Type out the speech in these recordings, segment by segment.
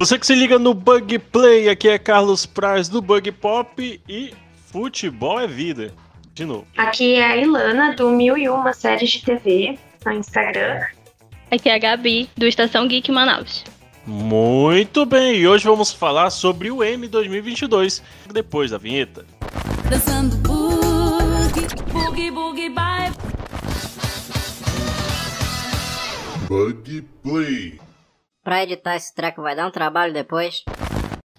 Você que se liga no Bug Play, aqui é Carlos Praz do Bug Pop e futebol é vida. De novo. Aqui é a Ilana do Mil e Uma Séries de TV no Instagram. Aqui é a Gabi do Estação Geek Manaus. Muito bem, e hoje vamos falar sobre o M 2022, depois da vinheta. Dançando boogie, boogie, boogie, bye. Bug Play. Pra editar esse treco vai dar um trabalho depois.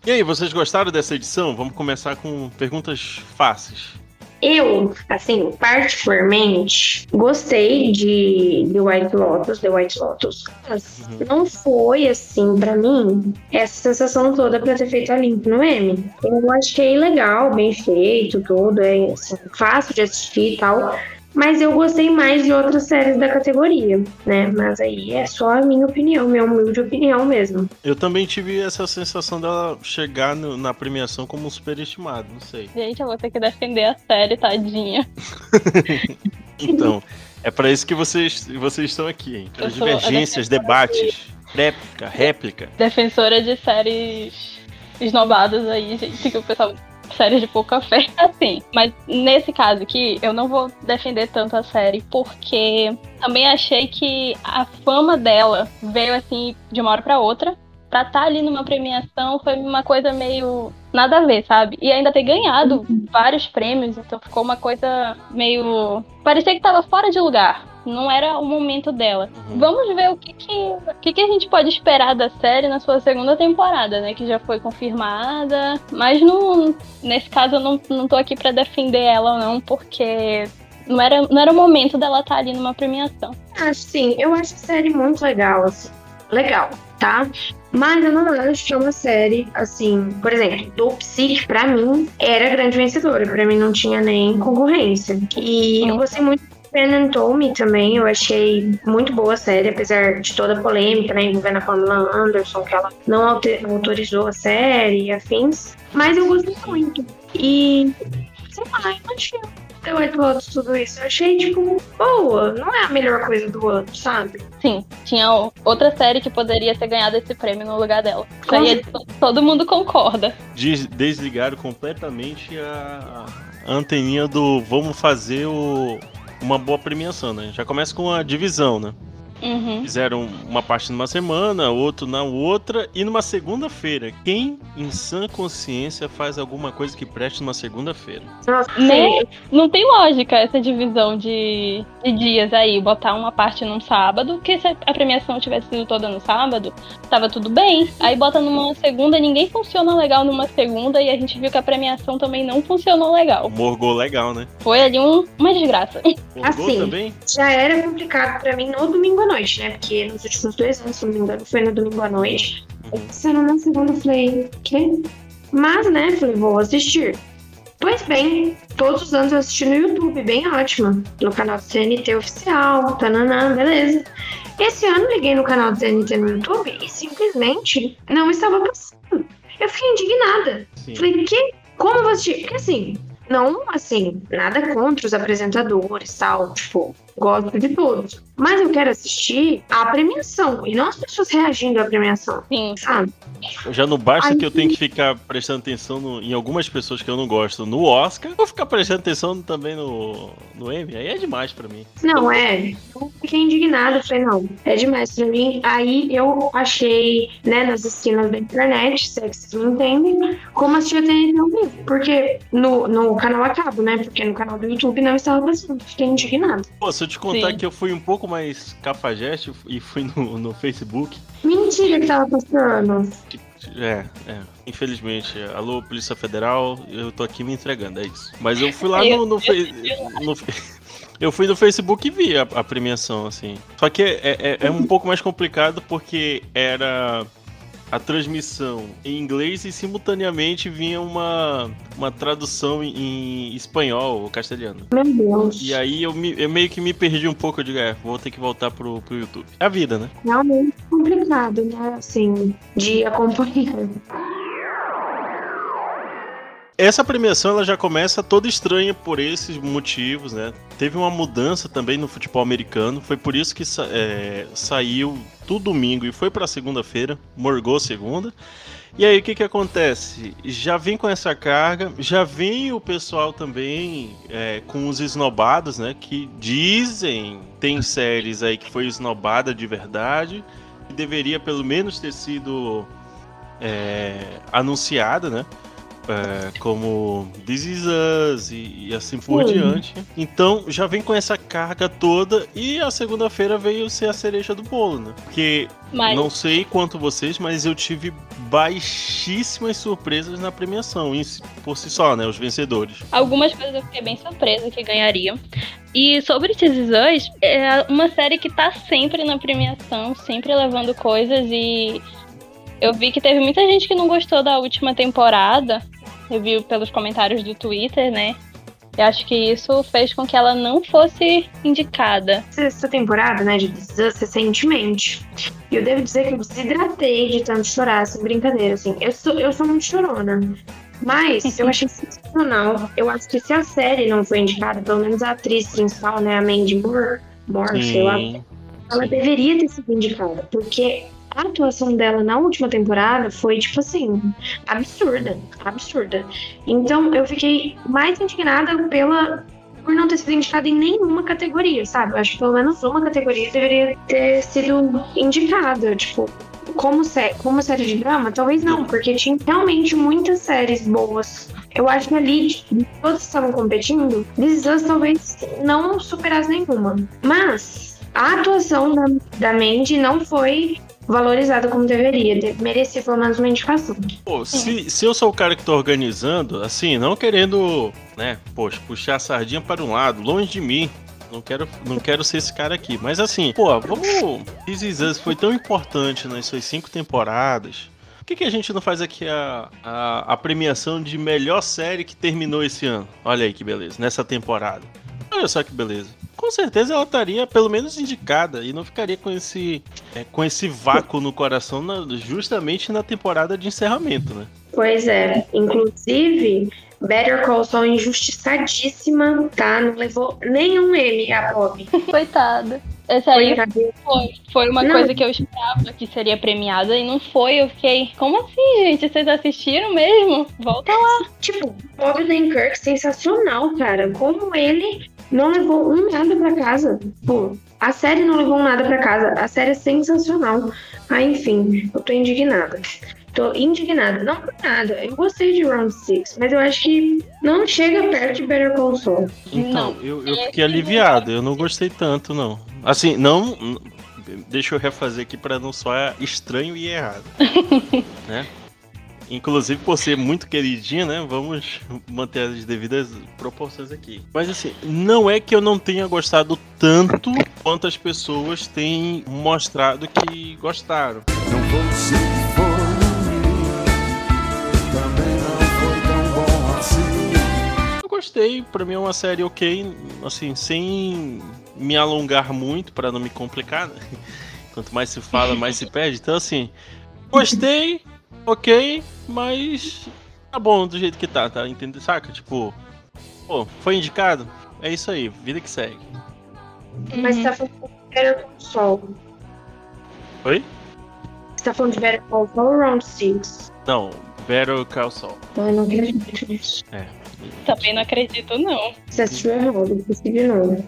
E aí, vocês gostaram dessa edição? Vamos começar com perguntas fáceis. Eu, assim, particularmente, gostei de The White Lotus, The White Lotus. Mas Uhum. não foi, assim, pra mim, essa sensação toda pra ter feito a limpo no M. Eu achei legal, bem feito, tudo, é assim, fácil de assistir e tal. Mas eu gostei mais de outras séries da categoria, né? Mas aí é só a minha opinião, minha humilde opinião mesmo. Eu também tive essa sensação dela chegar no- na premiação como superestimado, não sei. Gente, eu vou ter que defender a série, tadinha. Então, é pra isso que vocês, vocês estão aqui, hein? Para sou- divergências, debates, réplica, réplica. Defensora de séries esnobadas aí, gente, que o pessoal. Séries de pouca fé. Assim, mas nesse caso aqui, eu não vou defender tanto a série, porque também achei que a fama dela veio assim de uma hora pra outra. Pra estar ali numa premiação foi uma coisa meio nada a ver, sabe? E ainda ter ganhado vários prêmios, então ficou uma coisa meio. Parecia que tava fora de lugar. Não era o momento dela. Uhum. Vamos ver o que que, o que que a gente pode esperar da série na sua segunda temporada, né? Que já foi confirmada. Mas não, nesse caso eu não, não tô aqui pra defender ela, não, porque não era, não era o momento dela estar ali numa premiação. Assim, eu acho a série muito legal, assim. Legal, tá? Mas eu não acho que é uma série, assim, por exemplo, do Psique, pra mim, era grande vencedora. Pra mim não tinha nem concorrência. E eu gostei muito de Pen and Tommy também. Eu achei muito boa a série, apesar de toda a polêmica, né, envolvendo a Pamela Anderson, que ela não autor- autorizou a série e afins. Mas eu gostei muito. E, sei lá, eu achei The White Lotus, tudo isso. Eu achei, tipo, boa. Não é a melhor coisa do ano, sabe? Sim, tinha outra série que poderia ter ganhado esse prêmio no lugar dela. Isso aí é- todo mundo concorda. Des- desligaram completamente a, a anteninha do vamos fazer o- uma boa premiação, né? Já começa com a divisão, né? Uhum. Fizeram uma parte numa semana, outro na outra e numa segunda-feira. Quem em sã consciência faz alguma coisa que preste numa segunda-feira? Nossa, Né? Não tem lógica essa divisão de, de dias aí, botar uma parte num sábado, porque se a premiação tivesse sido toda no sábado, tava tudo bem. Aí bota numa segunda, ninguém funciona legal numa segunda, e a gente viu que a premiação também não funcionou legal. Morgou legal, né? Foi ali um, uma desgraça. Morgou Assim. também? já era complicado pra mim no domingo à noite, né? Porque nos últimos dois anos, se não me engano, foi no domingo à noite. Uhum. Sendo na segunda, eu falei, quê? Mas, né, falei, vou assistir. Pois bem, todos os anos eu assisti no YouTube, bem ótima. No canal do CNT oficial, tananã, beleza. Esse ano liguei no canal do CNT no YouTube e simplesmente não estava passando. Eu fiquei indignada. Sim. Falei, que? Como eu vou assistir? Porque assim, não, assim, nada contra os apresentadores tal, tipo, gosto de todos. Mas eu quero assistir a premiação e não as pessoas reagindo à premiação, Sim. sabe? Já não basta Aí- que eu tenho que ficar prestando atenção no- em algumas pessoas que eu não gosto no Oscar, vou ficar prestando atenção também no, no Emmy. Aí é demais pra mim. Não, é. Fiquei indignada, falei, não, é demais pra mim. Aí eu achei, né, nas esquinas da internet, se é que vocês me entendem, como assistir a TNT ao vivo. Porque no, no canal a cabo, né? Porque no canal do YouTube não estava passando. Fiquei indignada. Pô, se eu te contar Sim. que eu fui um pouco mais cafajeste e fui no, no Facebook, Mentira que tava passando. É, é. Infelizmente. Alô, Polícia Federal, eu tô aqui me entregando, é isso. Mas eu fui lá no. no, no fe- eu fui no Facebook e vi a, a premiação, assim. Só que é, é, é um pouco mais complicado porque era a transmissão em inglês e simultaneamente vinha uma, uma tradução em, em espanhol ou castelhano. Meu Deus. E aí eu, me- eu meio que me perdi um pouco, eu digo, é, vou ter que voltar pro, pro YouTube. É a vida, né? realmente complicado, né? Assim, de acompanhar. Essa premiação ela já começa toda estranha por esses motivos, né? Teve uma mudança também no futebol americano, foi por isso que é, saiu tudo domingo e foi pra segunda-feira, morgou segunda. E aí o que que acontece? Já vem com essa carga, já vem o pessoal também é, com os esnobados, né? Que dizem, tem séries aí que foi esnobada de verdade, que deveria pelo menos ter sido é, anunciada, né? É, como This Is Us e, e assim por Sim. diante. Então já vem com essa carga toda e a segunda-feira veio ser a cereja do bolo, né? Porque Mas não sei quanto vocês, mas eu tive baixíssimas surpresas na premiação, por si só, né? Os vencedores. algumas coisas eu fiquei bem surpresa que ganhariam. E sobre This Is Us, é uma série que tá sempre na premiação, sempre levando coisas e eu vi que teve muita gente que não gostou da última temporada. Eu vi pelos comentários do Twitter, né? Eu acho que isso fez com que ela não fosse indicada. Essa temporada, né, de recentemente. E eu devo dizer que eu desidratei de tanto chorar, sem brincadeira, assim. Eu sou, eu sou muito chorona. Mas eu achei sensacional. Eu acho que se a série não foi indicada, pelo menos a atriz principal, né, a Mandy Moore, Moore sei lá, ela Sim. deveria ter sido indicada. Porque a atuação dela na última temporada foi, tipo assim, absurda. Absurda. Então eu fiquei mais indignada pela. Por não ter sido indicada em nenhuma categoria, sabe? Eu acho que pelo menos uma categoria deveria ter sido indicada. Tipo, como, sé como série de drama, talvez não, porque tinha realmente muitas séries boas. Eu acho que ali, todos estavam competindo, This talvez não superasse nenhuma. Mas a atuação da, da Mandy não foi valorizada como deveria. De- Merecia pelo menos uma indicação. Pô, se, se eu sou o cara que tô organizando, assim, não querendo, né, poxa, puxar a sardinha para um lado, longe de mim. Não quero, não quero ser esse cara aqui. Mas assim, pô, vamos. This Is Us foi tão importante nas suas cinco temporadas. Por que, que a gente não faz aqui a, a, a premiação de melhor série que terminou esse ano? Olha aí que beleza, nessa temporada. Olha só que beleza. Com certeza ela estaria pelo menos indicada e não ficaria com esse, é, com esse vácuo no coração na- justamente na temporada de encerramento, né? Pois é. Inclusive, Better Call Saul injustiçadíssima, tá? Não levou nenhum M a Bob. Coitada. Esse aí foi, foi uma Não. coisa que eu esperava que seria premiada e não foi. Eu fiquei, como assim, gente? Vocês assistiram mesmo? Volta lá. Tipo, Bob Odenkirk, sensacional, cara. Como ele não levou um nada pra casa. Pô, a série não levou um nada pra casa. A série é sensacional. Ah, enfim, eu tô indignada. Tô indignada. Não por nada. Eu gostei de Round 6, mas eu acho que não chega perto de Better Call Saul. Então, Não. eu, eu É, fiquei aliviado, eu não gostei tanto, não. Assim, não. Deixa eu refazer aqui pra não soar estranho e errado. né? Inclusive, por ser muito queridinha, né? Vamos manter as devidas proporções aqui. Mas assim, não é que eu não tenha gostado tanto quanto as pessoas têm mostrado que gostaram. Não você que foi também não foi tão bom assim. Eu gostei, pra mim é uma série ok, assim, sem me alongar muito pra não me complicar, né? Quanto mais se fala, mais se perde. Então, assim, gostei, ok, mas tá bom do jeito que tá, tá? Entendeu? Saca? Tipo, pô, foi indicado? É isso aí, vida que segue. Mas você tá falando de Better Call Saul. Oi? Você tá falando de Better Call Saul ou Round 6? Não, Battle Call Saul. Ai, não acredito nisso. Também não acredito, não. Você assistiu errado, esqueci de novo.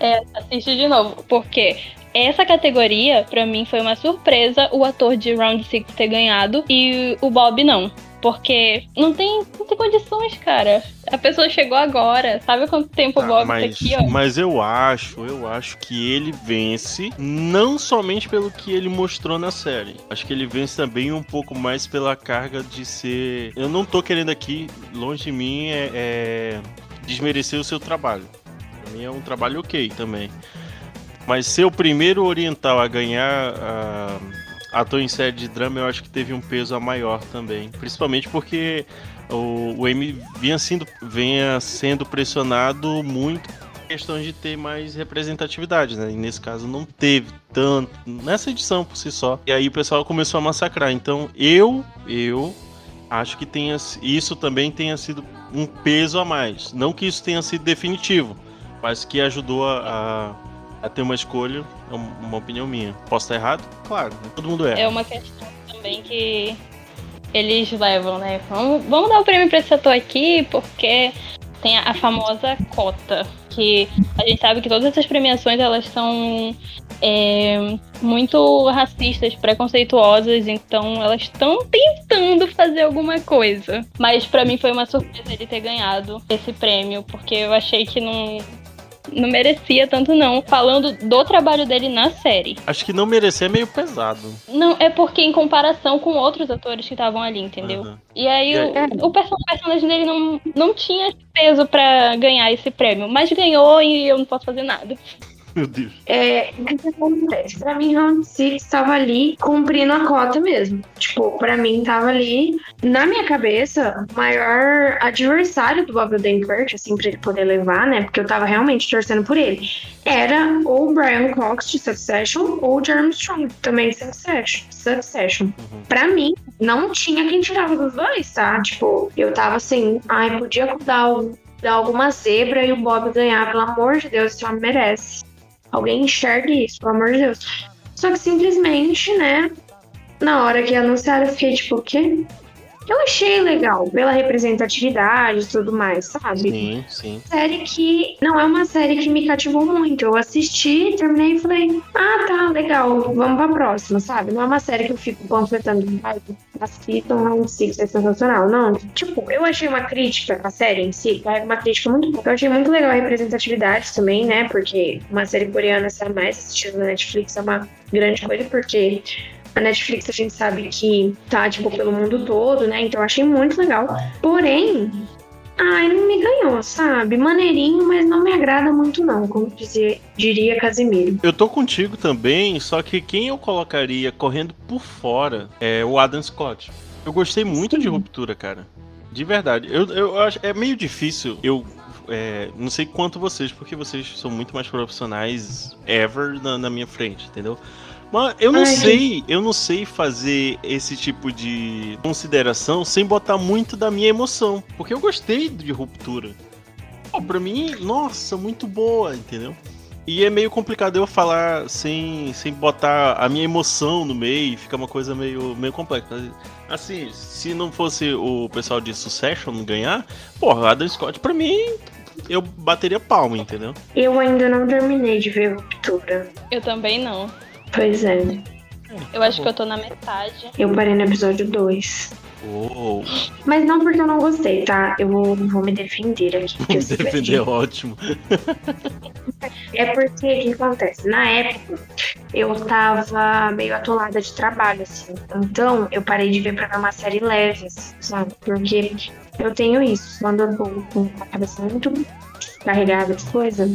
É, assiste de novo, porque essa categoria, pra mim, foi uma surpresa o ator de Round 6 ter ganhado e o Bob não. Porque não tem, não tem condições, cara. A pessoa chegou agora. Sabe quanto tempo o Ah, Bob tá mas, aqui, ó? mas eu acho, eu acho que ele vence não somente pelo que ele mostrou na série. Acho que ele vence também um pouco mais pela carga de ser. Eu não tô querendo aqui, longe de mim, é, é desmerecer o seu trabalho. Pra mim é um trabalho ok também. Mas ser o primeiro oriental a ganhar a ator em série de drama, eu acho que teve um peso a maior também. Principalmente porque o, o M vinha sendo, vinha sendo pressionado muito questão de ter mais representatividade, né? E nesse caso não teve tanto nessa edição por si só. E aí o pessoal começou a massacrar. Então eu, eu acho que tenha isso também tenha sido um peso a mais. Não que isso tenha sido definitivo, mas que ajudou a, a, a ter uma escolha, é um- uma opinião minha. Posso estar errado? Claro, né? todo mundo é. É uma questão também que eles levam, né? Vamos, vamos dar o prêmio pra esse ator aqui, porque tem a, a famosa cota. Que a gente sabe que todas essas premiações elas são é, muito racistas, preconceituosas, então elas estão tentando fazer alguma coisa. Mas pra mim foi uma surpresa ele ter ganhado esse prêmio, porque eu achei que não. Não merecia tanto, não. Falando do trabalho dele na série. Acho que não merecer é meio pesado. Não, é porque em comparação com outros atores que estavam ali, entendeu? Aham. E aí E o, o perso- o personagem dele não, não tinha esse peso pra ganhar esse prêmio, mas ganhou e eu não posso fazer nada. Meu Deus. É, o que acontece? Pra mim, Round Six tava ali cumprindo a cota mesmo. Tipo, pra mim tava ali, na minha cabeça, o maior adversário do Bob Odenkirk, assim, pra ele poder levar, né? Porque eu tava realmente torcendo por ele. Era ou o Brian Cox de Succession ou o Jeremy Strong também de Succession. Succession. Uhum. Pra mim, não tinha quem tirava dos dois, tá? Tipo, eu tava assim, ai, podia dar, dar alguma zebra e o Bob ganhar, pelo amor de Deus, esse homem merece. Alguém enxergue isso, pelo amor de Deus. Só que simplesmente, né, na hora que anunciaram, eu fiquei tipo, o quê? Eu achei legal, pela representatividade e tudo mais, sabe? Sim, sim. série que não é uma série que me cativou muito. Eu assisti, terminei e falei, ah, tá, legal, vamos pra próxima, sabe? Não é uma série que eu fico panfletando, ai, assistam Round Six, é sensacional. Não, tipo, eu achei uma crítica à série em si, é uma crítica muito boa. Eu achei muito legal a representatividade também, né? Porque uma série coreana ser a mais assistida na Netflix é uma grande coisa, porque a Netflix a gente sabe que tá, tipo, pelo mundo todo, né? Então eu achei muito legal. Porém, Ai, não me ganhou, sabe? Maneirinho, mas não me agrada muito, não, como dizer, diria Casimiro. Eu tô contigo também, só que quem eu colocaria correndo por fora é o Adam Scott. Eu gostei muito de Ruptura, cara. De verdade. Eu, eu acho é meio difícil. Eu é, não sei quanto vocês, porque vocês são muito mais profissionais ever na, na minha frente, entendeu? Mas eu não Ai, sei, eu não sei fazer esse tipo de consideração sem botar muito da minha emoção, porque eu gostei de Ruptura. Pô, pra mim, nossa, muito boa, entendeu? E é meio complicado eu falar sem, sem botar a minha emoção no meio, fica uma coisa meio, meio complexa. Assim, se não fosse o pessoal de Succession ganhar, porra, Adam Scott pra mim, eu bateria palma, entendeu? Eu ainda não terminei de ver Ruptura. Eu também não. Pois é, Eu acho que eu tô na metade. eu parei no episódio 2. Uou, Mas não porque eu não gostei, tá? Eu vou, vou me defender aqui. me defender é ótimo. É porque o que acontece? Na época, eu tava meio atolada de trabalho, assim. Então, eu parei de ver pra ver uma série leve, assim, sabe? Porque eu tenho isso. Quando eu tô com a cabeça muito carregada de coisa,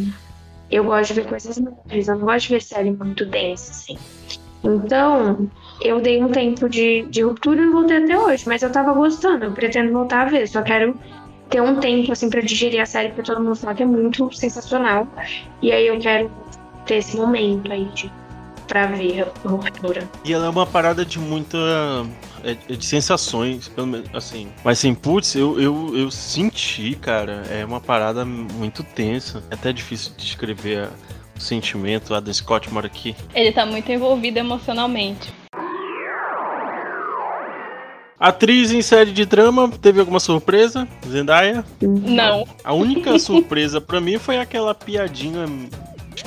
eu gosto de ver coisas leves. Eu não gosto de ver série muito densa, assim. Então, eu dei um tempo de, de ruptura e voltei até hoje. Mas eu tava gostando. Eu pretendo voltar a ver. Só quero ter um tempo, assim, pra digerir a série, porque todo mundo fala que é muito sensacional. E aí eu quero ter esse momento aí de pra ver a ruptura. E ela é uma parada de muita. é- é de sensações, pelo menos, assim. Mas assim, putz, eu, eu, eu senti, cara, é uma parada muito tensa. É até difícil de descrever a- o sentimento. Adam Scott mora aqui. Ele tá muito envolvido emocionalmente. Atriz em série de drama, teve alguma surpresa? Zendaya? Não. A única surpresa pra mim foi aquela piadinha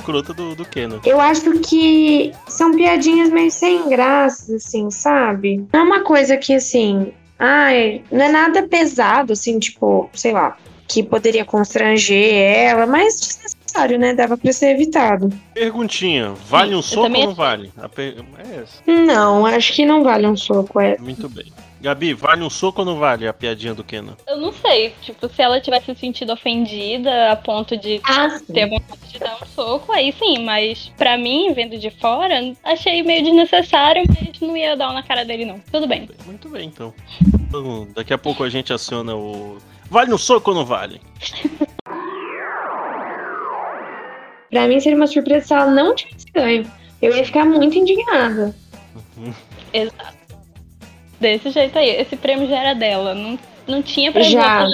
escrota do, do Kenan. Eu acho que são piadinhas meio sem graça, assim, sabe? Não é uma coisa que, assim, ai, não é nada pesado, assim, tipo, sei lá, que poderia constranger ela, mas desnecessário, né? Dava pra ser evitado. Perguntinha, vale um soco ou também não vale? A per- É essa. Não, acho que não vale um soco, é. Muito bem. Gabi, vale um soco ou não vale a piadinha do Kenan? Eu não sei. Tipo, se ela tivesse se sentido ofendida a ponto de Ah, ter vontade de dar um soco, aí sim. Mas pra mim, vendo de fora, achei meio desnecessário, mas não ia dar um na cara dele, não. Tudo bem. Muito bem, então. Então, Daqui a pouco a gente aciona o. Vale um soco ou não vale? Pra mim seria uma surpresa se ela não tivesse ganho. Eu ia ficar muito indignada. Exato. Desse jeito aí. Esse prêmio já era dela. Não, não tinha pra Já.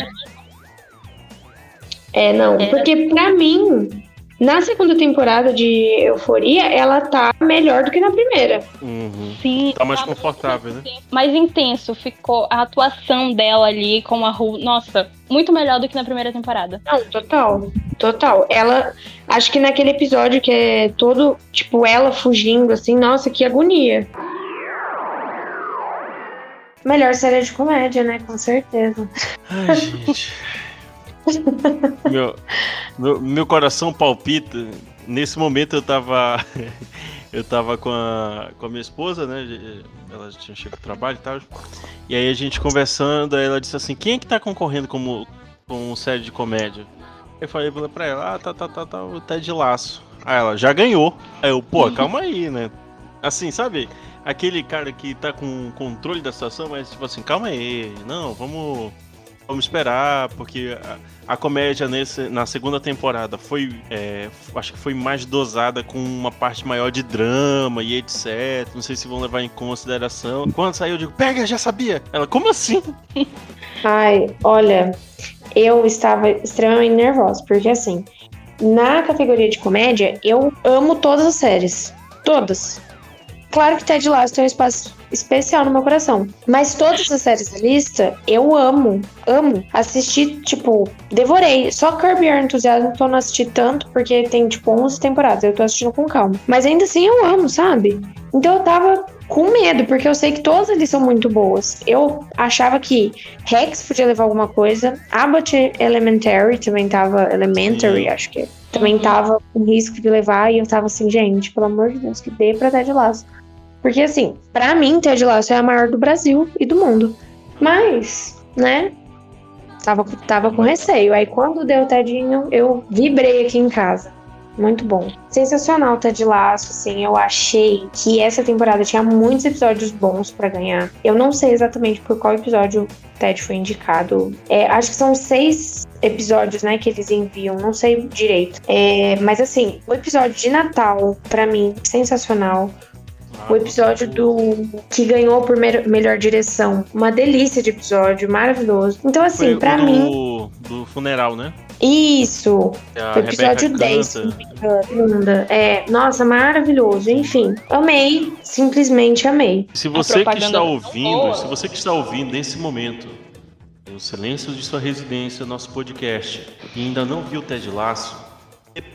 É, não. Era- Porque pra mim, na segunda temporada de Euforia, ela tá melhor do que na primeira. Uhum. Sim, Tá mais confortável, né? mais intenso. Ficou a atuação dela ali com a Ru. Nossa, muito melhor do que na primeira temporada. Não, total. Total. Ela. Acho que naquele episódio que é todo, tipo, ela fugindo, assim, nossa, que agonia. Melhor série de comédia, né? Com certeza. Ai, gente. meu, meu, meu coração palpita. Nesse momento eu tava. Eu tava com a, com a minha esposa, né? Ela tinha chegado do trabalho e tal. E aí a gente conversando, aí ela disse assim: quem é que tá concorrendo como, com série de comédia? Eu falei pra ela: ah, tá, tá, tá, tá, o Ted Laço. Aí ela já ganhou. Aí eu, pô, calma aí, né? Assim, sabe? Aquele cara que tá com controle da situação, mas tipo assim, calma aí, não, vamos. Vamos esperar, porque a, a comédia nesse, na segunda temporada foi. é, acho que foi mais dosada com uma parte maior de drama e etc. Não sei se vão levar em consideração. Quando saiu, eu digo, pega, já sabia. Ela, como assim? Ai, olha, eu estava extremamente nervosa, porque assim, na categoria de comédia, eu amo todas as séries. Todas. Claro que Ted Lasso tem um espaço especial no meu coração. Mas todas as séries da lista, eu amo. Amo. Assisti, tipo, devorei. Só Kirby Your Enthusiasm que eu não assisti tanto, porque tem, tipo, 11 temporadas. Eu tô assistindo com calma. Mas ainda assim eu amo, sabe? Então eu tava com medo, porque eu sei que todas eles são muito boas. Eu achava que Rex podia levar alguma coisa. Abbott Elementary também tava. Elementary, acho que. é. Também tava com risco de levar. E eu tava assim, gente, pelo amor de Deus, que dê pra Ted Lasso. Porque assim, pra mim, Ted Lasso é a maior do Brasil e do mundo. Mas, né? Tava, tava com receio. Aí quando deu o Tedinho, eu vibrei aqui em casa. Muito bom. Sensacional Ted Lasso, assim. Eu achei que essa temporada tinha muitos episódios bons pra ganhar. Eu não sei exatamente por qual episódio o Ted foi indicado. É, acho que são seis episódios, né, que eles enviam. Não sei direito. É, mas assim, o episódio de Natal, pra mim, sensacional. O episódio do que ganhou por melhor direção. Uma delícia de episódio, maravilhoso. Então, assim, Foi pra o do, mim, Do funeral, né? isso. A O episódio Rebeca 10, se canta. É, nossa, maravilhoso. Enfim, amei, simplesmente amei. Se você que está tá ouvindo, se você que está ouvindo nesse momento, no silêncio de sua residência, nosso podcast, e ainda não viu o Ted Laço,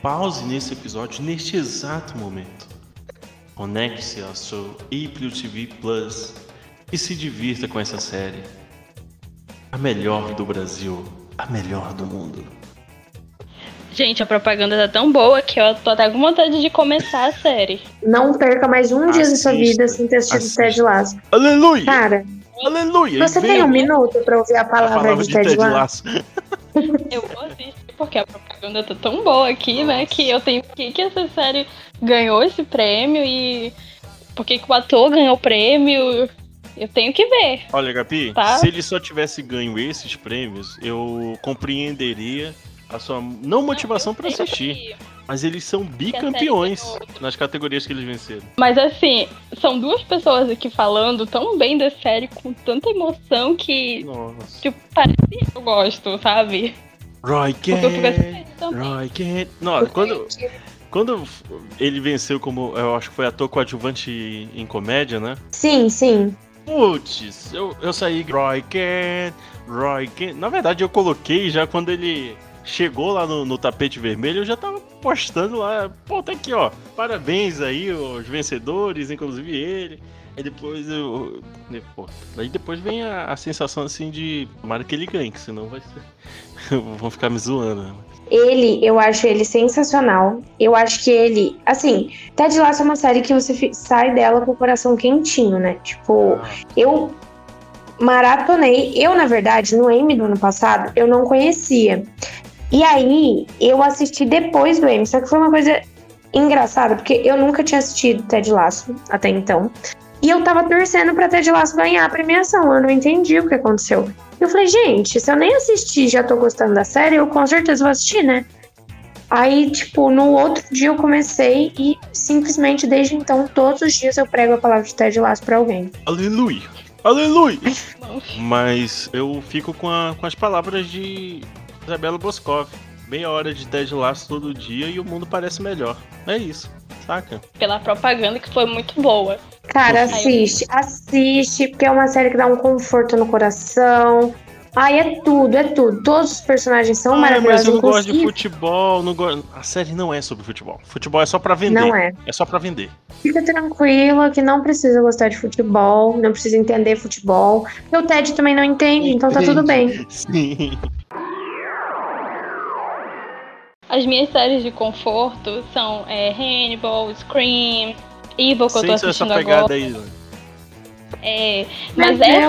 pause nesse episódio neste exato momento. Conecte-se ao seu Apple TV Plus e se divirta com essa série. A melhor do Brasil, a melhor do mundo. Gente, a propaganda tá tão boa que eu tô até com vontade de começar a série. Não perca mais um dia da sua Assista, vida sem ter assistido assista. Ted Lasso. Aleluia! Cara, Aleluia! você tem um minuto pra ouvir a a palavra, palavra de Ted, Lasso? Eu vou assistir porque a propaganda tá tão boa aqui, né? Que eu tenho que que essa série ganhou esse prêmio e por que que o ator ganhou o prêmio? Eu tenho que ver. Olha, Gapi, Tá. se ele só tivesse ganho esses prêmios, eu compreenderia a sua não motivação sei assistir. que- Mas eles são bicampeões nas categorias que eles venceram. Mas assim, são duas pessoas aqui falando tão bem da série com tanta emoção que Nossa. tipo, parece que eu gosto, sabe? Roy Kent, também. Roy Kent. Não, quando, quando ele venceu como, eu acho que foi ator coadjuvante em comédia, né? Sim, sim. Putz, eu, eu saí Roy Kent, Roy Kent. Na verdade, eu coloquei já quando ele chegou lá no, no tapete vermelho, eu já tava postando lá. Pô, tá aqui, ó. Parabéns aí, os vencedores, inclusive ele. Aí depois eu. Pô, aí depois vem a, a sensação assim de. Tomara que ele ganhe, que senão vai ser. Vão ficar me zoando. né? Ele, eu acho ele sensacional. Eu acho que ele, assim, Ted Lasso é uma série que você sai dela com o coração quentinho, né? Tipo, eu maratonei. Eu, na verdade, no Emmy do ano passado, eu não conhecia. E aí, eu assisti depois do Emmy, só que foi uma coisa engraçada, porque eu nunca tinha assistido Ted Lasso até então. E eu tava torcendo pra Ted Lasso ganhar a premiação, eu não entendi o que aconteceu. Eu falei, gente, se eu nem assisti e já tô gostando da série, eu com certeza vou assistir, né? Aí, tipo, no outro dia eu comecei e simplesmente desde então, todos os dias eu prego a palavra de Ted Lasso pra alguém. Aleluia! Aleluia! Mas eu fico com, a- com as palavras de Isabela Boscov. Meia hora de Ted Lasso todo dia e o mundo parece melhor. É isso, saca? Pela propaganda que foi muito boa. Cara, assiste, assiste, porque é uma série que dá um conforto no coração. Ai, é tudo, é tudo. Todos os personagens são Ah, mas maravilhosos. eu não gosto de futebol. Não go... A série não é sobre futebol. Futebol é só pra vender. Não é. É só pra vender. Fica tranquila que não precisa gostar de futebol, não precisa entender futebol. E o Ted também não entende, então tá tudo bem. Sim. As minhas séries de conforto são é, Hannibal, Scream, Evil, que eu tô Sem essa assistindo pegada agora. aí. É, mas é.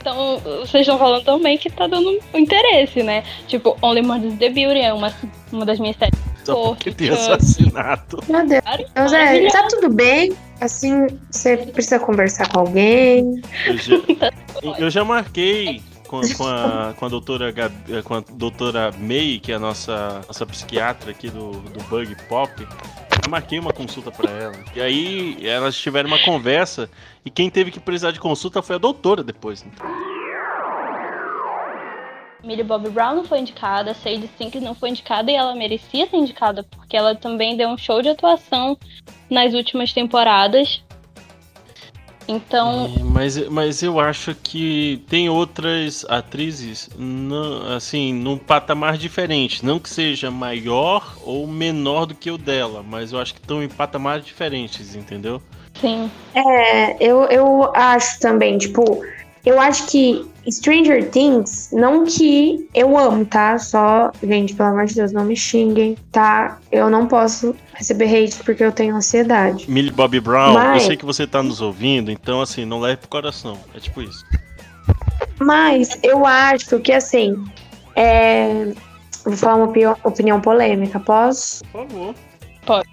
Então, vocês estão falando também que tá dando interesse, né? Tipo, Only Murders the Beauty é uma, uma das minhas séries. Só Pô, porque tem assassinato. Meu Deus. Deus, é, tá tudo bem. Assim, você precisa conversar com alguém. Eu já, eu já marquei com, com a, com a doutora Gabi- com a doutora May, que é a nossa, nossa psiquiatra aqui do, do Bug Pop. Eu marquei uma consulta pra ela. E aí elas tiveram uma conversa e quem teve que precisar de consulta foi a doutora depois. né? Millie Bobby Brown não foi indicada, Sadie Sink não foi indicada e ela merecia ser indicada porque ela também deu um show de atuação nas últimas temporadas. Então, É, mas, mas eu acho que tem outras atrizes não- assim, num patamar diferente. Não que seja maior ou menor do que o dela, mas eu acho que estão em patamares diferentes, entendeu? sim. É, eu, eu acho também, tipo, eu acho que Stranger Things, não que eu amo, tá? Só, gente, pelo amor de Deus, não me xinguem, tá? Eu não posso receber hate porque eu tenho ansiedade. Millie Bobby Brown, Mas- eu sei que você tá nos ouvindo, então assim, não leve pro coração. É tipo isso. Mas eu acho que, assim, é... Vou falar uma opinião, polêmica, posso? Por favor.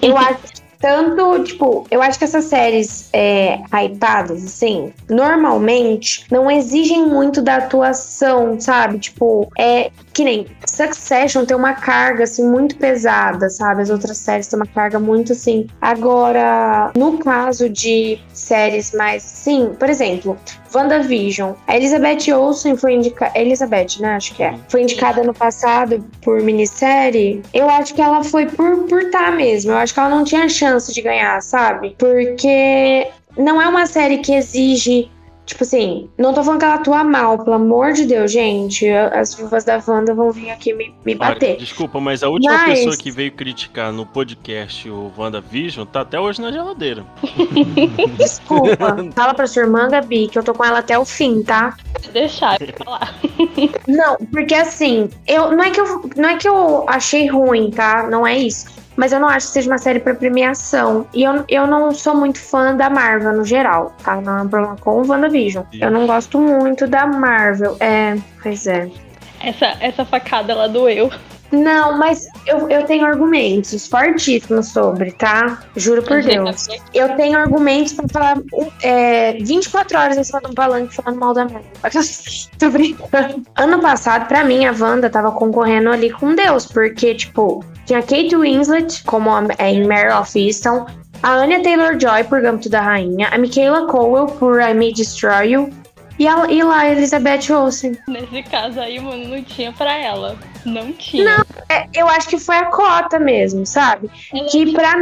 Eu acho que tanto, tipo, eu acho que essas séries é, hypadas, assim, normalmente não exigem muito da atuação, sabe? Tipo, é que nem Succession tem uma carga, assim, muito pesada, sabe? As outras séries têm uma carga muito, assim. Agora, no caso de séries mais, sim, por exemplo, WandaVision. A Elizabeth Olsen foi indicada. Elizabeth, né? Acho que é. Foi indicada no passado por minissérie. Eu acho que ela foi por por tá mesmo. Eu acho que ela não tinha chance de ganhar, sabe? Porque não é uma série que exige. Tipo assim, não tô falando que ela atua mal, pelo amor de Deus, gente. As viúvas da Wanda vão vir aqui me, me Olha, bater. desculpa, mas a última Mas- pessoa que veio criticar no podcast o WandaVision tá até hoje na geladeira. Desculpa. Fala pra sua irmã, Gabi, que eu tô com ela até o fim, tá? Deixar eu falar. Não, porque assim, eu não é que eu não é que eu achei ruim, tá? Não é isso. Mas eu não acho que seja uma série pra premiação. E eu, eu não sou muito fã da Marvel no geral, tá? Não é um problema com o WandaVision. Eu não gosto muito da Marvel. É, pois é. Essa, essa facada ela doeu. Não, mas eu, eu tenho argumentos fortíssimos sobre, tá? Juro por Deus. Eu tenho argumentos pra falar é, 24 horas em cima de um palanque falando mal da Marvel. Tô brincando. Ano passado, pra mim, a Wanda tava concorrendo ali com Deus, porque, tipo, tinha Kate Winslet, como a, é, em Mare of Easton, a Anya Taylor-Joy por Gambito da Rainha, a Michaela Cowell por I May Destroy You, e, a, e lá a Elizabeth Olsen. Nesse caso aí, mano, não tinha pra ela. Não tinha. É, eu acho que foi a cota mesmo, sabe? Ela que pra,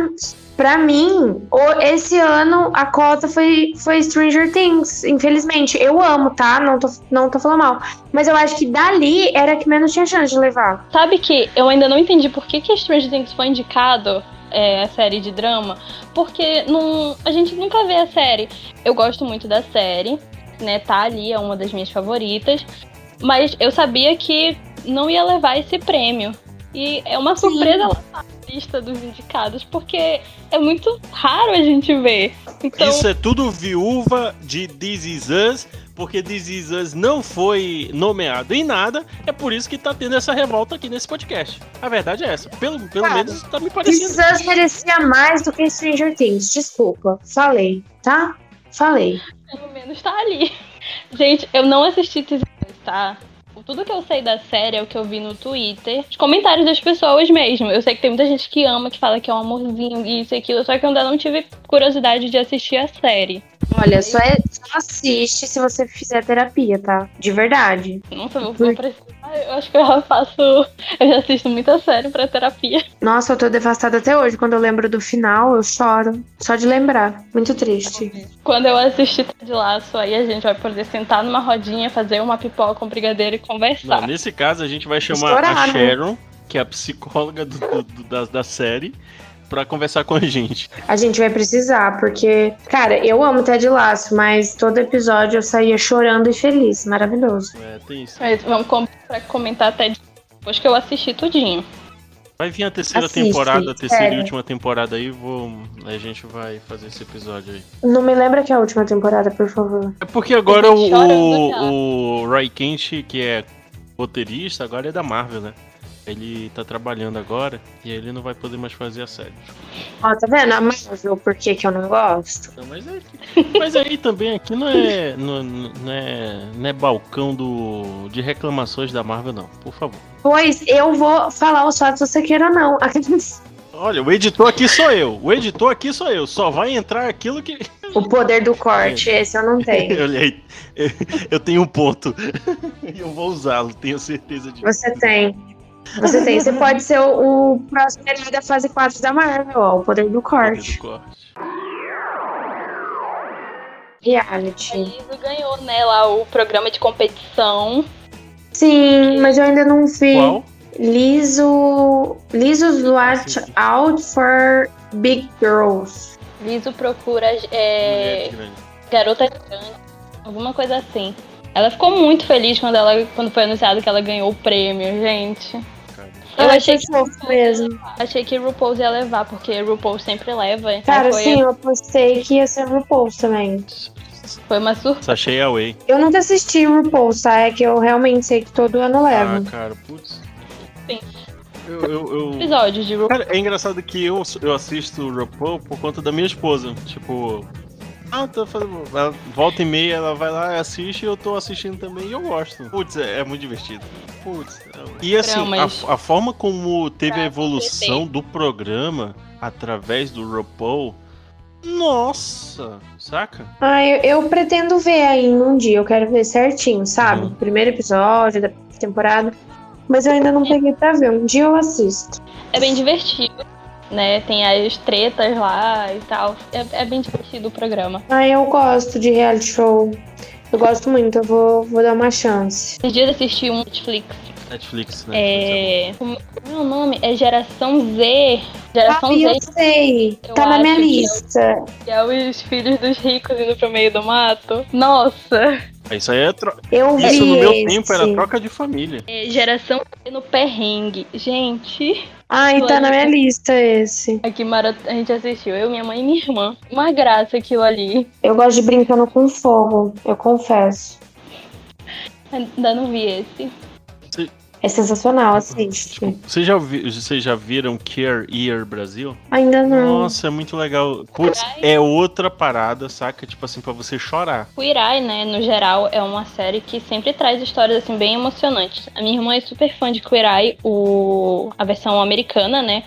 pra mim, esse ano a cota foi, foi Stranger Things. Infelizmente, eu amo, tá? Não tô, não tô falando mal. Mas eu acho que dali era que menos tinha chance de levar. Sabe que eu ainda não entendi por que, que Stranger Things foi indicado, é, a série de drama, porque não, a gente nunca vê a série. Eu gosto muito da série, né? Tá ali, é uma das minhas favoritas. Mas eu sabia que não ia levar esse prêmio. E é uma Sim. surpresa ela estar na lista dos indicados, porque é muito raro a gente ver. Então, Isso é tudo viúva de This Is Us, porque This Is Us não foi nomeado em nada, é por isso que tá tendo essa revolta aqui nesse podcast. A verdade é essa. Pelo, pelo Cara, menos tá me This parecendo. Is Us merecia mais do que Stranger Things. Desculpa. Falei, tá? Falei. pelo menos tá ali. Gente, eu não assisti This Is Us, tá? Tudo que eu sei da série é o que eu vi no Twitter, os comentários das pessoas mesmo. Eu sei que tem muita gente que ama, que fala que é um amorzinho, isso e aquilo, só que eu ainda não tive curiosidade de assistir a série. Olha, só, é- só assiste se você fizer terapia, tá? De verdade. Nossa, eu vou, vou precisar. Eu acho que eu já faço. Eu já assisto muita série pra terapia. Nossa, eu tô devastada até hoje. Quando eu lembro do final, eu choro. Só de lembrar. Muito triste. Quando eu assistir Ted Laço, aí a gente vai poder sentar numa rodinha, fazer uma pipoca, um brigadeiro e conversar. Não, nesse caso, a gente vai chamar Estourar, a né? Sharon, que é a psicóloga do- do- do- da, da série, pra conversar com a gente. A gente vai precisar, porque, cara, eu amo Ted Laço, mas todo episódio eu saía chorando e feliz. Maravilhoso. É, tem isso. Mas vamos com pra comentar até depois que eu assisti tudinho. Vai vir a terceira Assiste, temporada, a terceira e sério. última temporada aí, vou, a gente vai fazer esse episódio aí. Não me lembra que é a última temporada, por favor. É porque agora o, o, o Ray Kent, que é roteirista, agora é da Marvel, né? Ele tá trabalhando agora e ele não vai poder mais fazer a série. Ó, tá vendo? A Marvel, por que que eu não gosto? Então, mas, é, mas aí também aqui não é, não, não é, não é balcão do, de reclamações da Marvel, não. Por favor. Pois eu vou falar os fatos, se você queira ou não. Olha, o editor aqui sou eu. O editor aqui sou eu. Só vai entrar aquilo que. O poder do corte, esse eu não tenho. Olha aí, eu tenho um ponto. E eu vou usá-lo, tenho certeza disso. Você tem. Você tem. Você pode ser o, o próximo herói da fase 4 da Marvel, ó. O poder do corte. Do corte. A Reality. Liso ganhou, né, lá o programa de competição. Sim, mas eu ainda não vi. Qual? Liso. Liso's Watch Out for Big Girls. Liso procura é, grande. garota grande, alguma coisa assim. Ela ficou muito feliz quando, ela, quando foi anunciado que ela ganhou o prêmio, gente. Eu achei que, fofo mesmo. achei que RuPaul ia levar, porque RuPaul sempre leva. Aí Cara, foi, sim, eu apostei que ia ser RuPaul também. foi uma surpresa. Sachei Away. Eu nunca assisti RuPaul, tá? É que eu realmente sei que todo ano Ah, levo. cara, putz. Sim. Eu, eu, eu- Episódios de RuPaul. Cara, é engraçado que eu, eu assisto o RuPaul por conta da minha esposa. Tipo, ah, tô fazendo. ela- Volta e meia, ela vai lá e assiste e eu tô assistindo também e eu gosto. Putz, é, é muito divertido. Putz. é- E assim, a, a forma como teve a evolução do programa através do RuPaul. Nossa! Saca? Ah, eu, eu pretendo ver ainda um dia. Eu quero ver certinho, sabe? Uhum. Primeiro episódio da temporada. Mas eu ainda não peguei pra ver. Um dia eu assisto. É bem divertido, né? Tem as tretas lá e tal. É, é bem divertido o programa. Ah, eu gosto de reality show. Eu gosto muito, eu vou, vou dar uma chance. Esses dias assisti um Netflix. Netflix, né? É. Como como é o nome? É Geração Z. Geração Ah, Z, eu sei. Eu tá na minha acho que lista. que é os filhos dos ricos indo pro meio do mato. Nossa! Isso aí é. Tro... Eu vi Isso no meu esse. tempo era troca de família. É Geração Z no perrengue. Gente, Ai, tá na minha lista esse. aqui mara... a gente assistiu. Eu, minha mãe e minha irmã. Uma graça aquilo ali. Eu gosto de brincando com fogo, eu confesso. Ainda não vi esse. É sensacional, assiste. Vocês já, vi... Vocês já viram Care Year Brasil? Ainda não. Nossa, é muito legal. Putz, é outra parada, saca? Tipo assim, pra você chorar. Queer Eye, né, no geral, é uma série que sempre traz histórias, assim, bem emocionantes. A minha irmã é super fã de Queer Eye, o... a versão americana, né,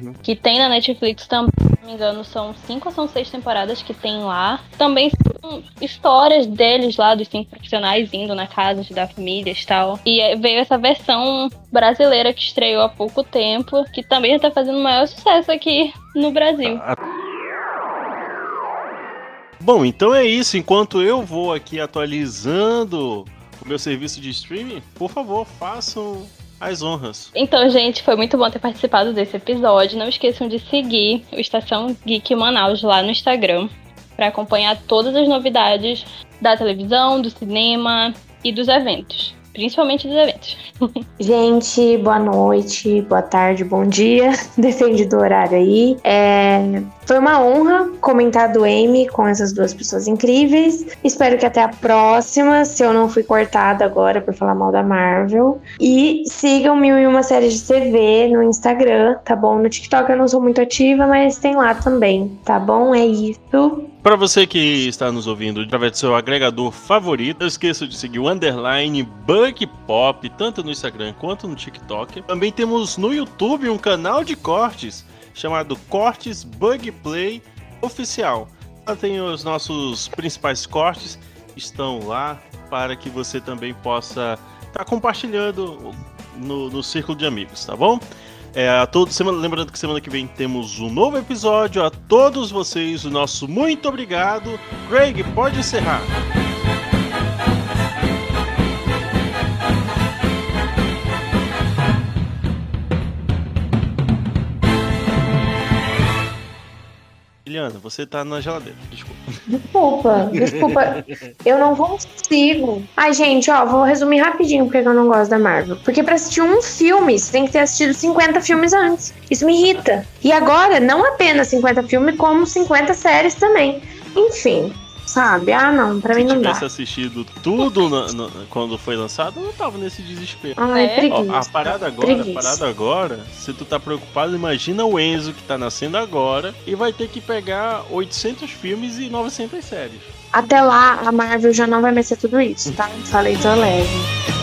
Uhum. que tem na Netflix também, se não me engano, são cinco ou são seis temporadas que tem lá. Também são histórias deles lá, dos cinco profissionais indo na casa, ajudar famílias e tal. E veio essa versão brasileira que estreou há pouco tempo, que também tá fazendo o maior sucesso aqui no Brasil. A- Bom, então é isso. Enquanto eu vou aqui atualizando o meu serviço de streaming, por favor, façam as honras. Então, gente, foi muito bom ter participado desse episódio. Não esqueçam de seguir o Estação Geek Manaus lá no Instagram para acompanhar todas as novidades da televisão, do cinema e dos eventos. Principalmente dos eventos. Gente, boa noite, boa tarde, bom dia. Depende do horário aí. É, Foi uma honra comentar do Amy com essas duas pessoas incríveis. Espero que até a próxima, se eu não fui cortada agora por falar mal da Marvel. E sigam Mil e Uma Séries de TV no Instagram, tá bom? No TikTok eu não sou muito ativa, mas tem lá também, tá bom? É isso. Para você que está nos ouvindo através do seu agregador favorito, não esqueça de seguir o underline Bug Pop, tanto no Instagram quanto no TikTok. Também temos no YouTube um canal de cortes chamado Cortes Bug Play Oficial. Lá tem os nossos principais cortes, estão lá para que você também possa estar compartilhando no, no círculo de amigos, tá bom? É, a todo, semana, lembrando que semana que vem temos um novo episódio. A todos vocês, o nosso muito obrigado. Greg, pode encerrar. Eliana, você tá na geladeira, desculpa. Desculpa, desculpa. Eu não consigo. Ai, gente, ó, vou resumir rapidinho porque eu não gosto da Marvel. Porque pra assistir um filme, você tem que ter assistido 50 filmes antes. Isso me irrita. E agora, não apenas 50 filmes, como 50 séries também. Enfim, sabe? Ah, não, pra mim Se não dá. tivesse assistido tudo na- na- quando foi lançado, eu não tava nesse desespero. Ai, É? Ó, a parada agora, Preguiça. a parada agora, se tu tá preocupado, imagina o Enzo que tá nascendo agora e vai ter que pegar 800 filmes e 900 séries. Até lá, a Marvel já não vai ser tudo isso, tá? Falei, tô leve.